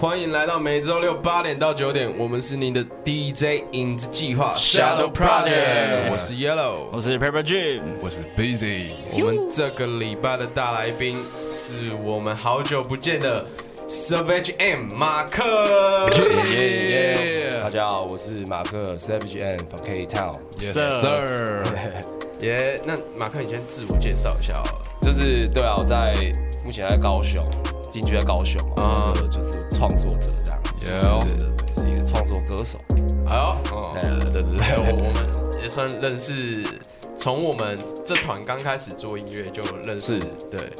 欢迎来到每周六八点到九点，我们是您的 DJ 影子计划 Shadow Project，我是 Yellow，我是 Paper Jim，我是 Busy。我们这个礼拜的大来宾是我们好久不见的 Savage M 马克。大家好，我是马克 Savage M from K Town。Yes Sir sir。耶，那马克，你先自我介绍一下好了。就是对啊，我在目前在高雄，定居在高雄嘛，就就是创作者这样对对对，是一个创作歌手。哎呦，呃，对对对，对，我我们 也算认识，从我们这团刚开始做音乐就认识，对，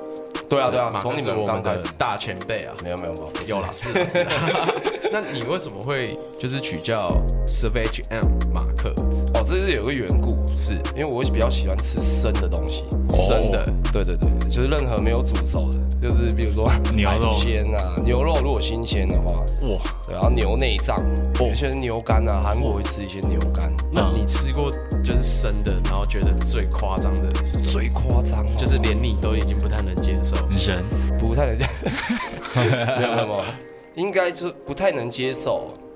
对啊对啊从你们刚开始，大前辈啊。没有没有没有，有啦，是啦是啦。那你为什么会就是取叫 Savage M 马克？哦，这是有个缘故，是因为我比较喜欢吃生的东西，生的，对对对，就是任何没有煮熟的，就是比如说 牛肉鲜啊，牛肉如果新鲜的话，哇，对，然后牛内脏，有些人牛肝啊，韩国会吃一些牛肝，那你吃过就是生的，然后觉得最夸张的是什么？最夸张哦就是连你都已经不太能接受。人不太能，没有没有没有，应该就不太能接受。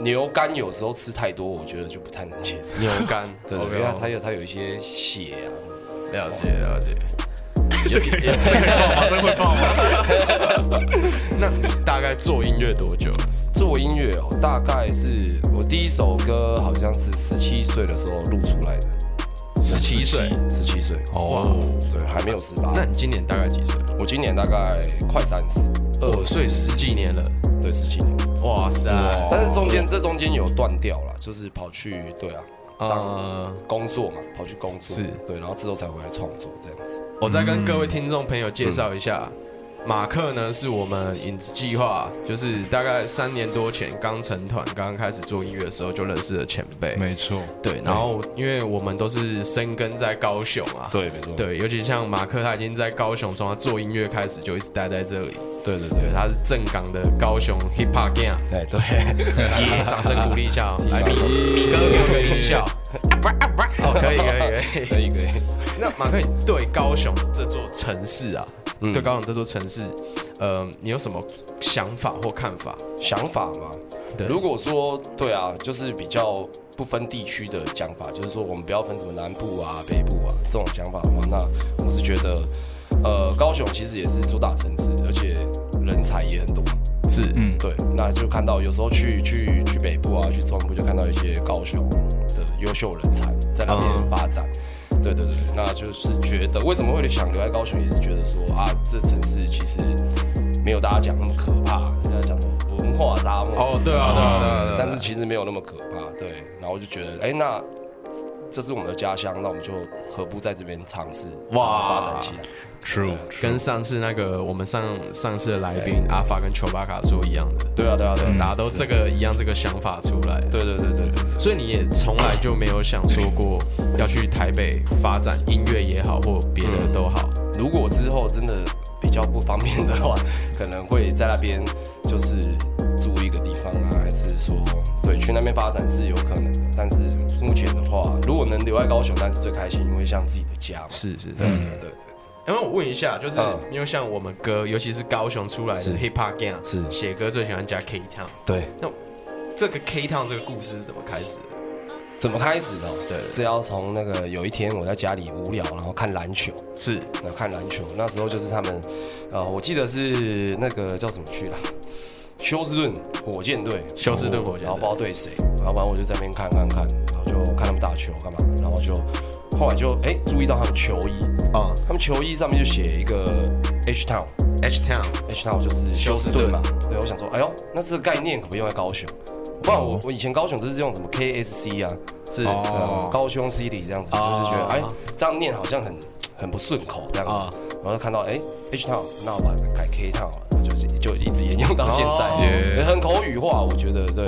牛肝有时候吃太多，我觉得就不太能接受。牛肝，对对为它有它有一些血啊，了解了解。这个这个会爆吗？那你大概做音乐多久？做音乐哦，大概是我第一首歌好像是十七岁的时候录出来的，十七岁。十七岁，哦，对，还没有十八。那你今年大概几岁？我今年大概快三十，二岁十几年了。对十几年，哇塞！但是中间这中间有断掉了，就是跑去对啊当，工作嘛，跑去工作，是对，然后之后才回来创作这样子。我再跟各位听众朋友介绍一下，马克呢是我们影子计划，就是大概三年多前刚成团、刚刚开始做音乐的时候就认识的前辈。没错，对，然后因为我们都是生根在高雄啊，对，没错，对，尤其像马克，他已经在高雄，从他做音乐开始就一直待在这里。对，对对对，他是正港的高雄 hip hop gang，对对，耶，掌声鼓励一下哦，来米米哥给我个音效。哦，可以可以可以。可以 可以。那马克，你对高雄这座城市啊，嗯对高雄这座城市，呃，你有什么想法或看法？想法吗，对如果说对啊，就是比较不分地区的讲法，就是说我们不要分什么南部啊、北部啊这种讲法的话，那我是觉得，呃，高雄其实也是座大城市，而且人才也很多。是，嗯，对，那就看到有时候去去去北部啊，去中部就看到一些高雄的优秀人才在那边嗯发展。对对对，那就是觉得为什么会想留在高雄，也是觉得说啊，这城市其实没有大家讲那么可怕，人家讲什么文化沙漠哦，对啊，对啊，对啊，对啊。但是其实没有那么可怕，对。然后我就觉得，哎、那这是我们的家乡，那我们就何不在这边尝试，哇把它发展起来？True，跟上次那个我们上上次的来宾阿法跟丘巴卡说一样的，对啊，对啊，对啊，大家都这个一样这个想法出来。对对对对对，所以你也从来就没有想说过要去台北发展音乐也好，或别的都好。如果之后真的比较不方便的话，可能会在那边就是租一个地方啊，还是说对去那边发展是有可能的。但是目前的话，如果能留在高雄，但是最开心，因为像自己的家嘛。是是，对对。对对然后我问一下，就是嗯因为像我们歌，尤其是高雄出来的是 hip hop gang，是写歌最喜欢加 K town。对，那这个 K town 这个故事是怎么开始的？怎么开始的？对。只要从那个有一天我在家里无聊，然后看篮球。是。那看篮球，那时候就是他们，呃，我记得是那个叫什么去了，休斯顿火箭队，休斯顿火箭队。然后不知道对谁，然后反正我就在那边看看看，然后就看他们打球干嘛，然后就后来就哎、注意到他们球衣，啊。他们球衣上面就写一个 H Town。，H town H Town 就是休斯顿嘛，对，我想说，哎呦，那这个概念可不可以用在高雄？不然我我以前高雄都是用什么 KSC 啊，是高雄 City 这样子，哦。就是觉得哎，这样念好像很很不顺口这样啊。子，然后就看到哎 H Town，那我把它改 K Town 了，然后就就一直沿用到现哦在，耶对很口语化，我觉得对，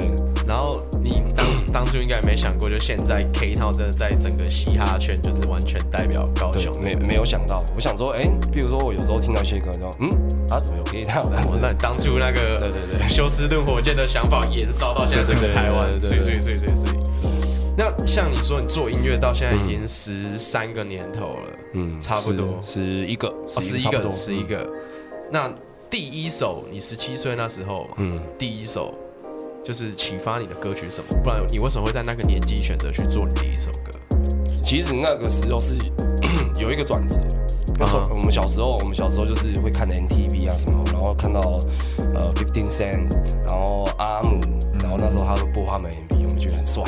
然后你当 当初应该也没想过，就现在 K town 真的在整个嘻哈圈就是完全代表高雄，，没没有想到，我想说，哎，比如说我有时候听到一些歌，说嗯，啊怎么有 K Town 这样子？哦那你当初那个对对对休斯顿火箭的想法延烧到现在整个台湾，对对对所以所以所以所以所以。那像你说，你做音乐到现在已经十三个年头了，嗯差不多十十一个，哦，十一个，十一个。那第一首你十七岁那时候嘛，嗯，第一首就是启发你的歌曲什么？不然你为什么会在那个年纪选择去做你第一首歌？其实那个时候是 有一个转折。那时候啊我们小时候，我们小时候就是会看 NTV 啊什么，然后看到呃 Fifteen Cent，然后阿姆，然后那时候他会播他们 MV，我们觉得很帅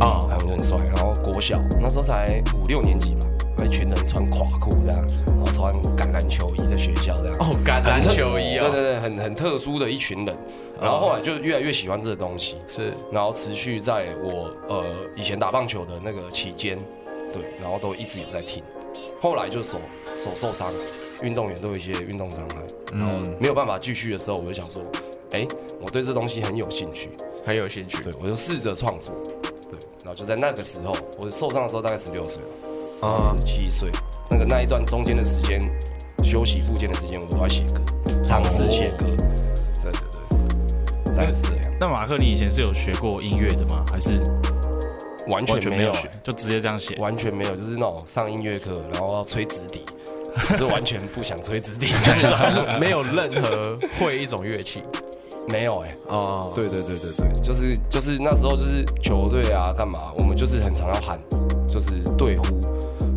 啊，哦，他们就很帅。然后国小那时候才五六年级吧，一群人穿垮裤这样，然后穿橄榄球衣在学校这样。哦，橄榄球衣哦，对对对，很很特殊的一群人。然后后来就越来越喜欢这个东西，是然后持续在我呃以前打棒球的那个期间，对，然后都一直有在听。后来就手手受伤，运动员都有一些运动伤害，然后没有办法继续的时候，我就想说，哎，我对这东西很有兴趣，很有兴趣。对我就试着创作，对，然后就在那个时候，我受伤的时候大概十六岁十七岁，那个那一段中间的时间，休息复健的时间，我都在写歌，尝试写歌，对对对，大概是这样，那马克，你以前是有学过音乐的吗？还是完完全没有就直接这样写？完全没有，就是那种上音乐课，然后要吹直笛，可是完全不想吹直笛，没有任何会一种乐器没有哎、哦。对对对对对，就是就是那时候就是球队啊干嘛，我们就是很常要喊，就是队呼，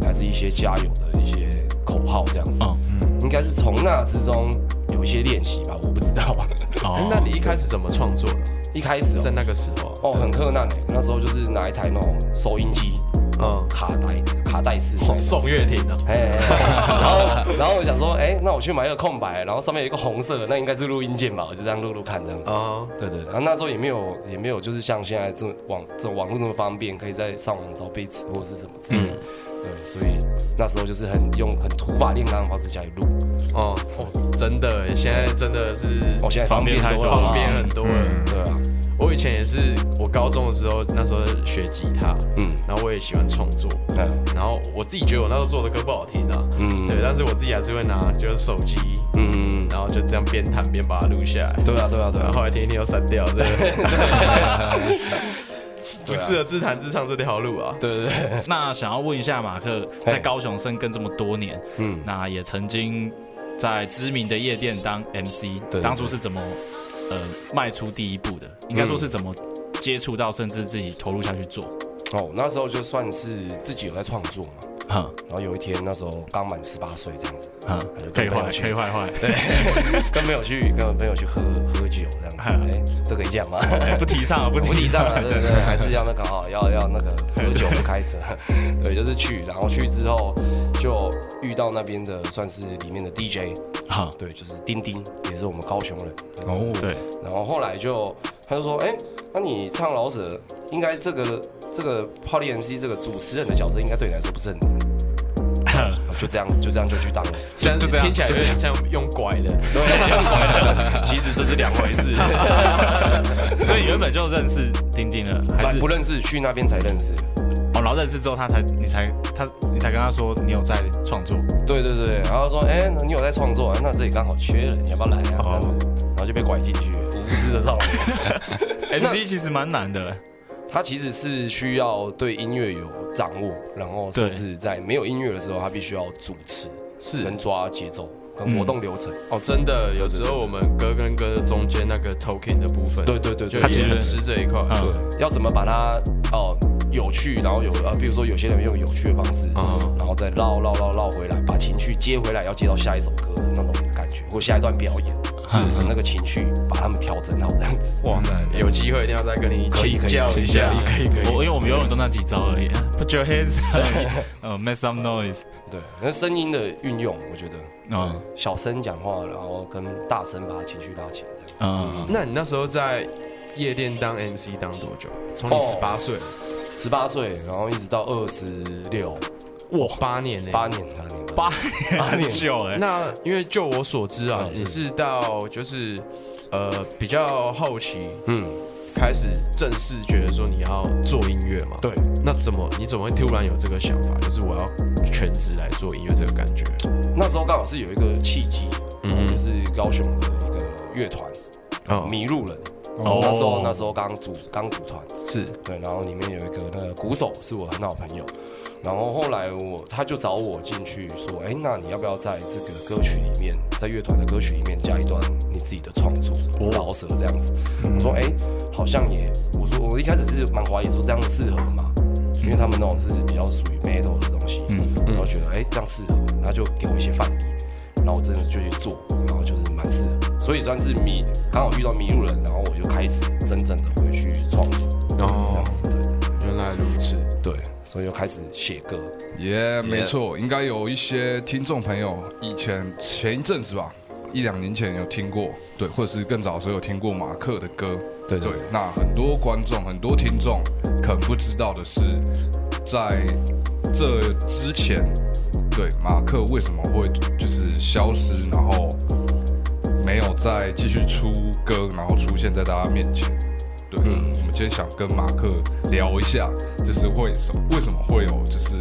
还是一些加油的一些口号这样子，嗯应该是从那之中有一些练习吧，我不知道。哦哎那你一开始怎么创作的？一开始在哦，那个时候，哦很困难哎，那时候就是拿一台那种收音机，嗯，卡带卡带式的那种。宋岳庭啊，哎，然后然后我想说，哎，那我去买一个空白，然后上面有一个红色的，那应该是录音键吧，我就这样录录看这样子。啊，对对，然后那时候也没有也没有就是像现在这么网这种网络这么方便，可以在上网找背词或者是什么之类的。对，所以那时候就是很用很土法炼钢的方式下去录。哦哦，真的耶，现在真的是哦，现在方便多了，方便很多了。对啊，我以前也是，我高中的时候那时候学吉他，嗯。然后我也喜欢创作，嗯。然后我自己觉得我那时候做的歌不好听啊，嗯。对，但是我自己还是会拿就是手机，嗯，然后就这样边弹边把它录下来，对啊对啊对啊，然后后来听一听又删掉，这个不适合自弹自唱这条路啊。对对对，那想要问一下马克，在高雄生根这么多年，嗯，那也曾经在知名的夜店当 MC，对对当初是怎么呃迈出第一步的？应该说是怎么接触到，甚至自己投入下去做？哦，那时候就算是自己有在创作嘛。哈然后有一天，那时候刚满十八岁这样子，哼，可以坏，可以坏坏，跟朋友去跟朋友去喝喝酒这样子。哎，这可以讲吗？哎 不提倡啊，不不提提倡倡啊，对对对，还是要那个哈，要要那个喝酒不开车，对，就是去，然后去之后就遇到那边的算是里面的 DJ，哈，对，就是丁丁，也是我们高雄人，哦，对，然后后来就他就说，哎，那你唱老舍，应该这个这个 Party MC 这个主持人的角色，应该对你来说不是很难，就这样就这样就去当了，这样就这样听起来有点像用拐的，其实这是两回事，所以原本就认识丁丁了，还是？不认识，去那边才认识。认识之后，他才你才他你才跟他说你有在创作，对对对，然后说，哎、那你有在创作、啊？那这里刚好缺人，你要不要来啊？哦然后就被拐进去，无知的少年。MC 其实蛮难的，他其实是需要对音乐有掌握，然后甚至在没有音乐的时候，他必须要主持是能抓节奏跟活动流程。哦，真的，有时候我们歌跟歌中间那个 talking 的部分，对对对就对，其实也很吃这一块。嗯对，要怎么把它哦有趣，然后有呃，比如说有些人用有趣的方式，啊，然后再绕绕绕绕回来，把情绪接回来，要接到下一首歌的那种感觉，或下一段表演，是。那个情绪把他们调整好这样子。哇塞，有机会一定要再跟你可以可以请教一下。可以可以我因为我们永远都那几招而已，Put your hands up，呃，make some noise，对，那声音的运用，我觉得，嗯。嗯，小声讲话，然后跟大声把情绪拉起来。嗯，那你那时候在夜店当 MC 当多久？从你哦。十八岁，十八岁，然后一直到二十六，哇，八年呢？八年，八年，八八年很久哎，那因为就我所知啊，嗯你是到就是呃比较后期嗯，开始正式觉得说你要做音乐嘛？对，那怎么你怎么会突然有这个想法，就是我要全职来做音乐这个感觉？那时候刚好是有一个契机，嗯嗯，就是高雄的一个乐团，哦，迷路人。哦。那时候那时候刚组刚组团，是。对，然后里面有一个那个鼓手是我很好朋友，然后后来我他就找我进去说，哎，那你要不要在这个歌曲里面在乐团的歌曲里面加一段你自己的创作，哦。饶舌这样子。我说，哎、好像也，我说我一开始是蛮怀疑说这样适合吗？因为他们那种是比较属于 metal 的东西，嗯然后觉得哎、这样适合，他就给我一些范例，然后我真的就去做，然后所以算是迷，刚好遇到迷路人，然后我就开始真正的回去创作，哦。这哦样，子，对对原来如此。对，所以又开始写歌，耶、没错，应该有一些听众朋友以前前一阵子吧，一两年前有听过，对，或者是更早的时候有听过马克的歌，对。对。那很多观众、很多听众可能不知道的是，在这之前，对马克为什么会就是消失，然后没有再继续出歌，然后出现在大家面前。对，嗯我们今天想跟马克聊一下，就是为什么为什么会有就是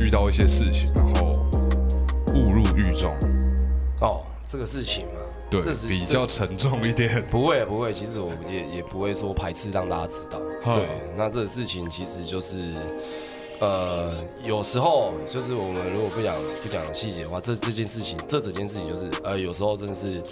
遇到一些事情，然后误入狱中，哦，这个事情嘛，对，比较沉重一点。不会不会，其实我也也不会说排斥让大家知道。对，那这个事情其实就是，呃，有时候就是我们如果不讲不讲细节的话，这这件事情，这整件事情就是，呃，有时候真的是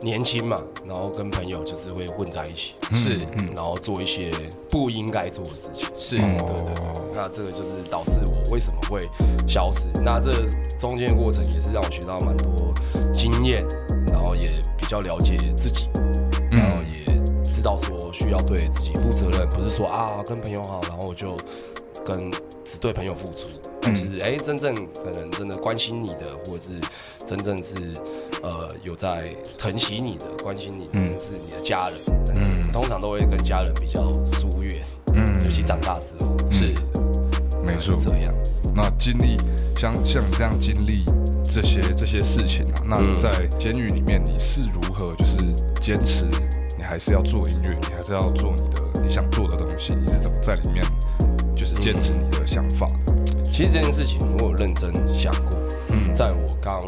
年轻嘛，然后跟朋友就是会混在一起，是然后做一些不应该做的事情。是，嗯对对对，那这个就是导致我为什么会消失。那这中间的过程也是让我学到蛮多经验，然后也比较了解自己，然后也知道说需要对自己负责任，不是说啊跟朋友好，然后我就跟只对朋友付出。但是哎，真正可能真的关心你的，或者是真正是呃有在疼惜你的、关心你的，是你的家人。但是通常都会跟家人比较疏远，嗯尤其长大之后是没错。这样。那经历像像你这样经历这些这些事情啊，那嗯在监狱里面你是如何就是坚持，你还是要做音乐，你还是要做你的你想做的东西，你是怎么在里面就是坚持你的想法？其实这件事情我有认真想过，嗯。在我刚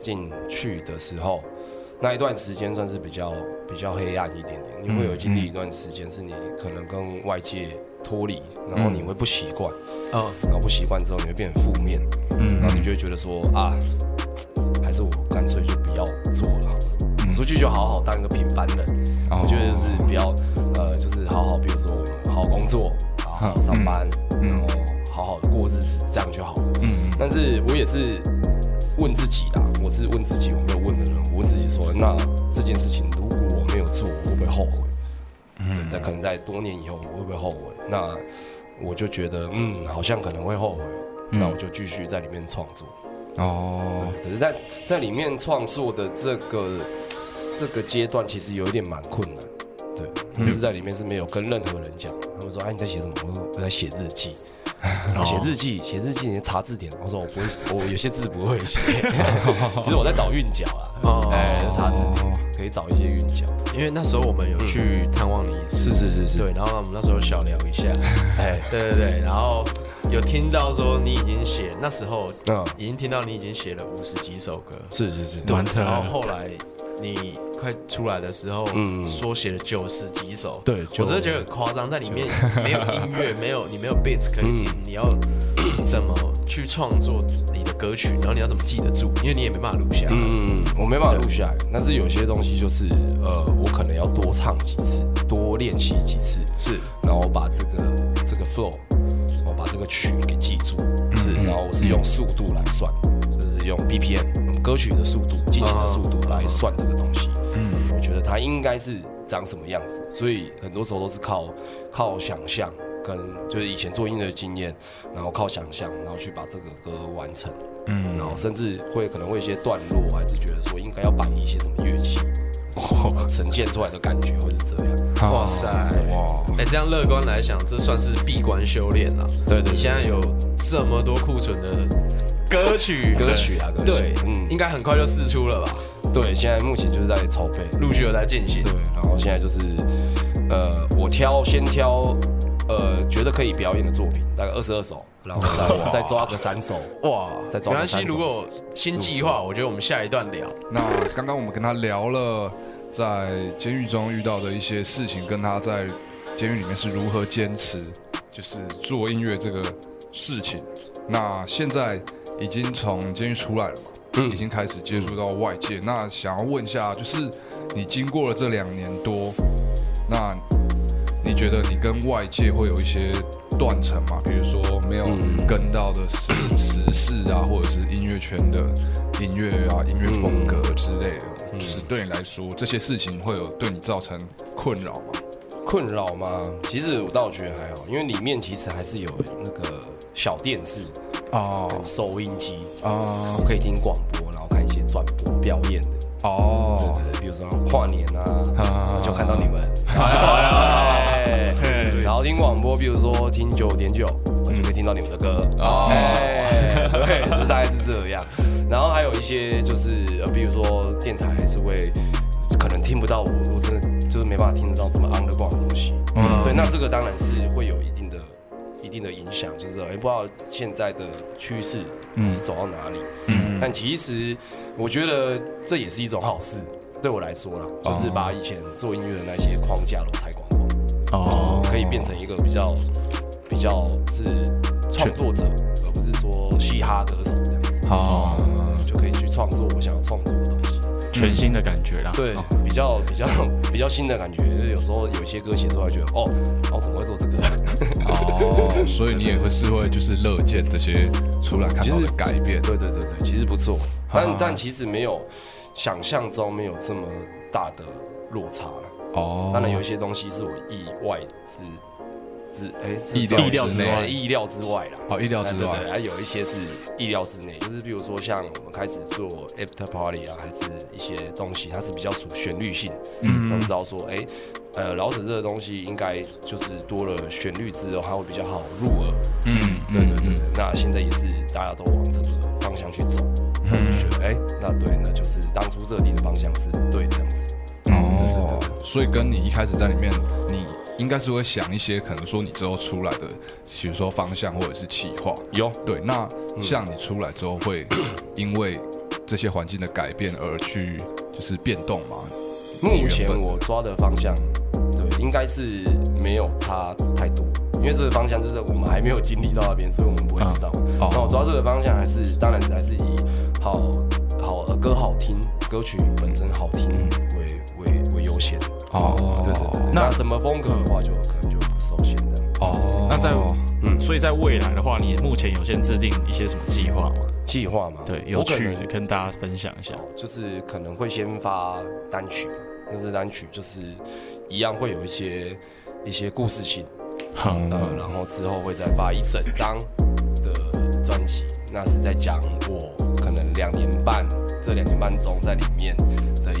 进去的时候，那一段时间算是比较比较黑暗一点点，你会有经历一段时间是你可能跟外界脱离，然后你会不习惯，哦，然后不习惯之后你会变得负面，嗯。然后你就会觉得说啊，还是我干脆就不要做了，我出去就好好当一个平凡人，哦。我觉得就是不要呃，就是好好，比如说我们好好工作，好好上班，嗯然后好好的过日子，这样就好了。嗯但是我也是问自己啦，我是问自己，我没有问的人，我问自己说，那这件事情如果我没有做，我会不会后悔？嗯，在可能在多年以后，我会不会后悔？那我就觉得，嗯，好像可能会后悔，那我就继续在里面创作。哦可是在，在里面创作的这个这个阶段，其实有一点蛮困难。对，就是在里面是没有跟任何人讲。他们说：“哎，你在写什么？”我说：“我在写日记。”写日记，写日记，你查字典。我说：“我不会，我有些字不会写。”其实我在找韵脚啊。哦哎，查字典可以找一些韵脚。因为那时候我们有去探望你一次，是是是是对，然后我们那时候小聊一下，哎，对对对，然后有听到说你已经写，那时候嗯，已经听到你已经写了五十几首歌，是是是，蛮扯然后后来你快出来的时候，嗯。缩写了九十几首，对我真的觉得很夸张，在里面没有音乐，没有你没有 beats 可以听，你要怎么去创作你的歌曲，然后你要怎么记得住，因为你也没办法录下来。嗯，我没办法录下来，但是有些东西就是，呃，我可能要多唱几次，多练习几次，是。然后把这个这个 flow，我把这个曲给记住，是然后我是用速度来算，就是用 BPM，我们歌曲的速度、进行的速度来算这个它应该是长什么样子，所以很多时候都是靠靠想象跟就是以前做音乐的经验，然后靠想象，然后去把这个歌完成，嗯。然后甚至会可能会有一些段落，还是觉得说应该要摆一些什么乐器，呈现出来的感觉会是这样。哇。塞。哇，哎、这样乐观来讲，这算是闭关修炼了。对对。你现在有这么多库存的歌曲，歌曲啊，歌曲，对，嗯，应该很快就试出了吧？对，现在目前就是在筹备，陆续有在进行。对，然后现在就是，呃，我挑先挑，呃，觉得可以表演的作品，大概二十二首，然后再 再抓个三首，哇，再没关系。如果新计划，我觉得我们下一段聊。那刚刚我们跟他聊了在监狱中遇到的一些事情，跟他在监狱里面是如何坚持，就是做音乐这个事情。那现在已经从监狱出来了嘛，嗯已经开始接触到外界。那想要问一下，就是你经过了这两年多，那你觉得你跟外界会有一些断层吗？比如说没有嗯跟到的时时事啊，或者是音乐圈的音乐啊、音乐风格之类的，嗯就是对你来说，这些事情会有对你造成困扰吗？困扰吗？其实我倒觉得还好，因为里面其实还是有那个小电视、哦。收音机，哦。可以听广播，然后看一些转播表演的，对哦。对对，比如说跨年啊，啊。就看到你们，然后听广播，比如说听九点九，我就可以听到你们的歌，哦。哎，对，就大概是这样。然后还有一些就是，呃，比如说电台还是会可能听不到我，我真的就是没办法听得到这么 underground 的东西。嗯。对，那这个当然是会有一定的、一定的影响，就是也，不知道现在的趋势是走到哪里。嗯但其实我觉得这也是一种好事，对我来说啦，就是把以前做音乐的那些框架都拆光光。哦，可以变成一个比较比较是创作者，而不是说嘻哈歌手这样子，好就可以去创作我想要创作的。全新的感觉啦。对，比较比较 比较新的感觉，就是有时候有一些歌写出来，觉得哦，哦，怎么会做这个？哦，所以你也会是会就是乐见这些出来看到的改变。对对对对，其实不错，但啊但其实没有想象中没有这么大的落差了。哦，当然有一些东西是我意外之之哎意料之外。意料之外啦。哦意料之外。还有一些是意料之内，就是比如说像我们开始做 after party 啊，还是一些东西，它是比较属旋律性，嗯，我们知道说，哎、呃，老子这个东西应该就是多了旋律之后，它会比较好入耳，嗯，对对对，那现在也是大家都往这个方向去走，那我就觉得，哎、那对，那就是当初设定的方向是对这样子，哦，所以跟你一开始在里面，你应该是会想一些可能说你之后出来的，比如说方向或者是企划。有对，那像你出来之后会 因为这些环境的改变而去就是变动吗？目前我抓的方向，对，应该是没有差太多，因为这个方向就是我们还没有经历到那边，所以我们不会知道。哦那我抓这个方向还是，当然还是以好好呃歌好听，歌曲本身好听为为为优先。哦对对对，那什么风格的话，就可能就不受限的。哦，那在嗯所以在未来的话，你目前有先制定一些什么计划吗？计划嘛，对，有趣能的跟大家分享一下。就是可能会先发单曲，那这单曲就是一样会有一些一些故事性。哼，呃，然后之后会再发一整张的专辑，那是在讲我可能两年半这两年半中在里面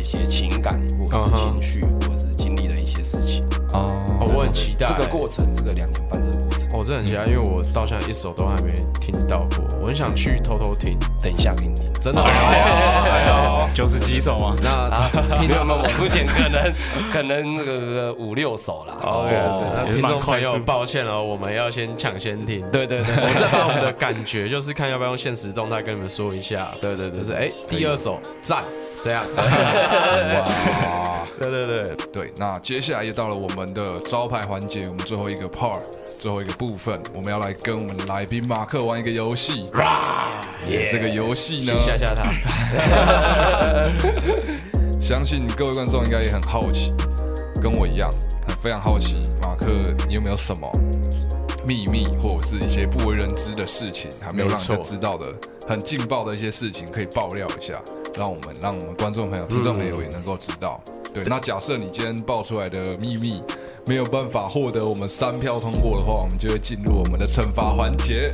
些情感或者是情绪，或者是经历的一些事情。哦哦我很期待这个过程，这个两年半这个过程，我真的很期待，因为我到现在一首都还没听到过，我很想去偷偷听，等一下给你听。真的。哎呦，九十几首吗？那啊，没有没有，目前可能可能那个五六首啦。OK，那听众朋友抱歉了，我们要先抢先听。对对对 我们再把我们的感觉，就是看要不要用现实动态跟你们说一下。对对对，就是哎，第二首赞，这样。哇，对对对，对，那接下来也到了我们的招牌环节，我们最后一个 part，最后一个部分，我们要来跟我们的来宾马克玩一个游戏。这个游戏呢，吓吓他。相信各位观众应该也很好奇，跟我一样，很非常好奇，马克你有没有什么秘密或者是一些不为人知的事情，还没有让人家知道的很劲爆的一些事情，可以爆料一下，让我们让我们观众朋友、听众朋友也能够知道。对，那假设你今天爆出来的秘密没有办法获得我们三票通过的话，我们就会进入我们的惩罚环节。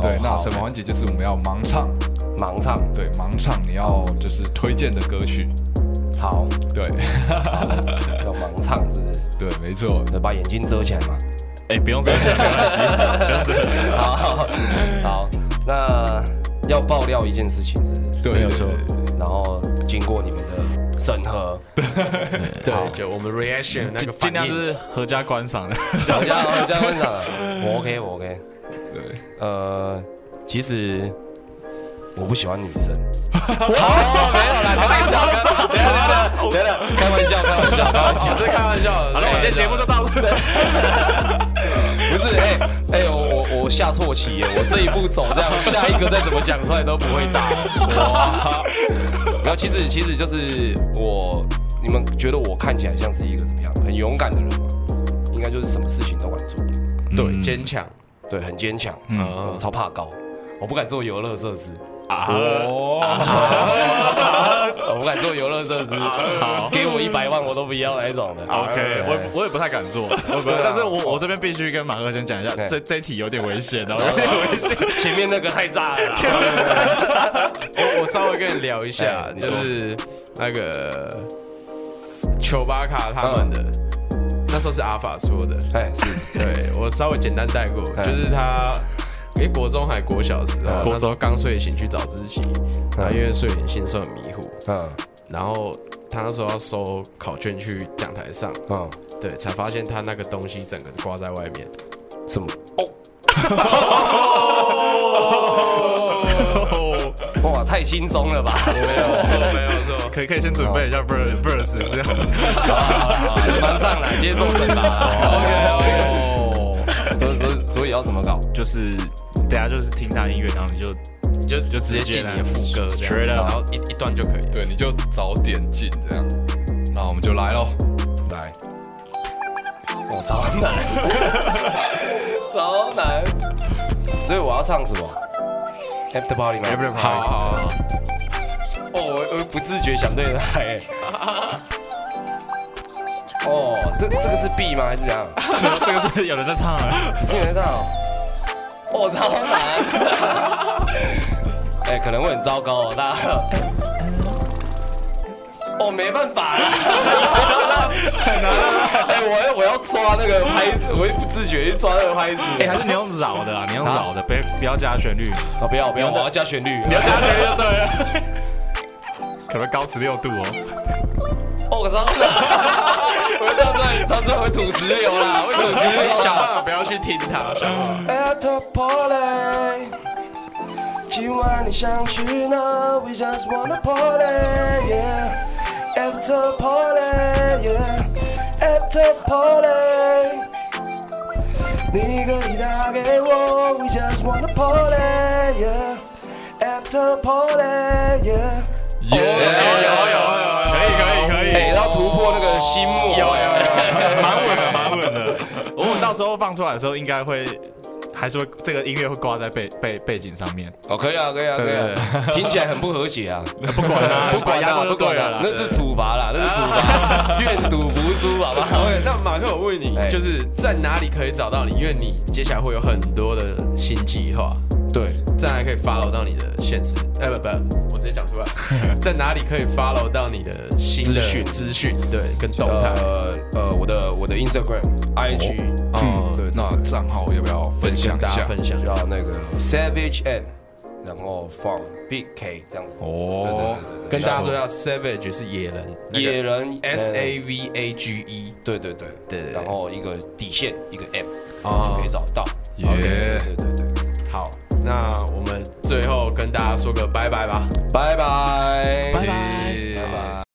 对，那好惩罚环节就是我们要盲唱，盲唱，对，盲唱你要就是推荐的歌曲，好，对 要盲唱是不是？对，没错，对，把眼睛遮起来嘛。哎，不用这样，没关系，不用这样。好，好，那要爆料一件事情是不是，对，没有错然后经过你们的审核，对，就我们 reaction 那个尽量就是合家观赏的。合家合家观赏的，我 OK 我 OK，对，呃，其实我不喜欢女生。好，没有啦，这个超超，等等等等，开玩笑开玩笑开玩笑，这开玩笑的。好了，我们今天节目就到这。不是哎哎我我我我下错棋耶，我这一步走这样，下一个再怎么讲出来都不会炸。哇！然后其实其实就是我，你们觉得我看起来像是一个怎么样很勇敢的人吗？应该就是什么事情都敢做，对，坚强，对，很坚强。嗯嗯，我超怕高，我不敢做游乐设施，哦，我不敢做游乐设施。好给我一百万我都不要那种的。OK，我我也不太敢做，但是我我这边必须跟马哥先讲一下，这这题有点危险哦，有点危险。前面那个太炸了。我我稍微跟你聊一下，就是那个丘巴卡他们的，那时候是阿法说的，哎，是，对我稍微简单带过，就是他。诶，国中还国小的时候，嗯那时候刚睡醒去早自习，然后因为睡眼惺忪很迷糊，嗯。然后他那时候要收考卷去讲台上，嗯，对，才发现他那个东西整个挂在外面，什么？哦。哇，太轻松了吧？没有错，没有错，可以可以先准备一下 verse verse 是好了好了好了，蛮上来接受惩罚啦。OK OK。所以所以所以要怎么搞？就是等下就是听他音乐，然后你就你就就直接进你的副歌这样，Straight up 然后一一段就可以。对，你就早点进这样。那我们就来喽，来，哦，超难，超难。所以我要唱什么？After Party 吗 After Party 好好好，哦，我我不自觉想对来哎。哦，这这个是 B 吗？还是怎样？这个是有人在唱啊。基本上，哦，超难。哎、可能会很糟糕哦，大家。哦，没办法啦，很 难哎、我要我要抓那个拍子，我会不自觉去抓那个拍子。哎，还是你用扰的啊？你用扰的，别不要加旋律，哦，不要不要，我要加旋律。你要加旋律就对了。可能高十六度哦。哦，我操！我这样子你唱这会吐石榴啦，会吐石榴想办啦。法不要去听他，想办法。At the party，今晚你想去哪？We just wanna party, yeah. After party, yeah. After party，你可以打给我。We just wanna party, yeah. After party, yeah. 耶，有有有，以可以。哎，要突破那个心魔。有有有 蛮稳的，蛮稳的。我们到时候放出来的时候，应该会还是会这个音乐会挂在背背背景上面。哦，可以啊，可以啊，可以啊，听起来很不和谐啊。不管啦，不管啦，压过就不管对了啦，。那是处罚啦，那是处罚，愿赌服输，好不好？OK，那马克，我问你哎，就是在哪里可以找到你？因为你接下来会有很多的新计划，对，在哪里可以 follow 到你的现实？哎，不不，我直接讲出来，在哪里可以 follow 到你的资讯资讯？对，跟动态。呃呃，我的我的 Instagram、IG，哦，对，那账号要不要分享一下？分享。叫那个 Savage M，然后放 Big K 这样子。哦，跟大家说一下，Savage 是野人，那个野人 S 呃 A V A G E。对对对对然后一个底线一个 M 哦就可以找到。耶对对对对，好，那我们最后跟大家说个拜拜吧。拜拜，拜拜拜拜。